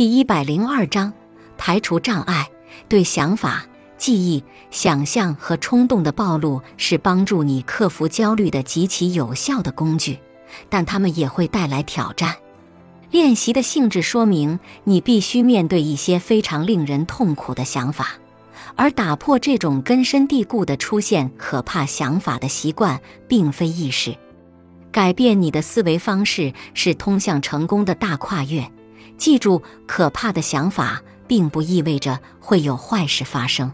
第一百零二章：排除障碍。对想法、记忆、想象和冲动的暴露是帮助你克服焦虑的极其有效的工具，但它们也会带来挑战。练习的性质说明，你必须面对一些非常令人痛苦的想法，而打破这种根深蒂固的出现可怕想法的习惯，并非易事。改变你的思维方式是通向成功的大跨越。记住，可怕的想法并不意味着会有坏事发生，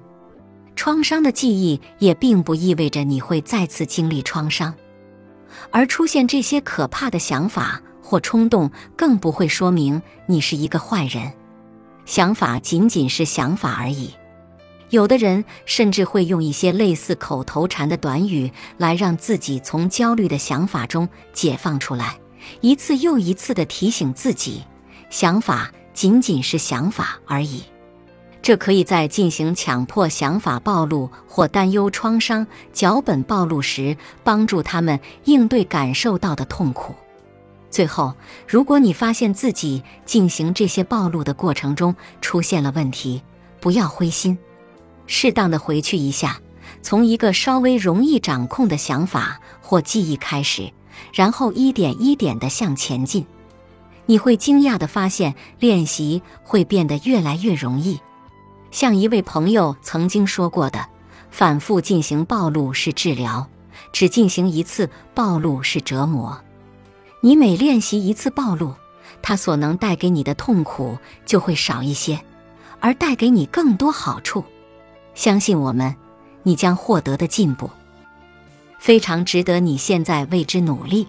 创伤的记忆也并不意味着你会再次经历创伤，而出现这些可怕的想法或冲动，更不会说明你是一个坏人。想法仅仅是想法而已。有的人甚至会用一些类似口头禅的短语来让自己从焦虑的想法中解放出来，一次又一次地提醒自己。想法仅仅是想法而已，这可以在进行强迫想法暴露或担忧创伤脚本暴露时帮助他们应对感受到的痛苦。最后，如果你发现自己进行这些暴露的过程中出现了问题，不要灰心，适当的回去一下，从一个稍微容易掌控的想法或记忆开始，然后一点一点地向前进。你会惊讶地发现，练习会变得越来越容易。像一位朋友曾经说过的：“反复进行暴露是治疗，只进行一次暴露是折磨。”你每练习一次暴露，它所能带给你的痛苦就会少一些，而带给你更多好处。相信我们，你将获得的进步非常值得你现在为之努力。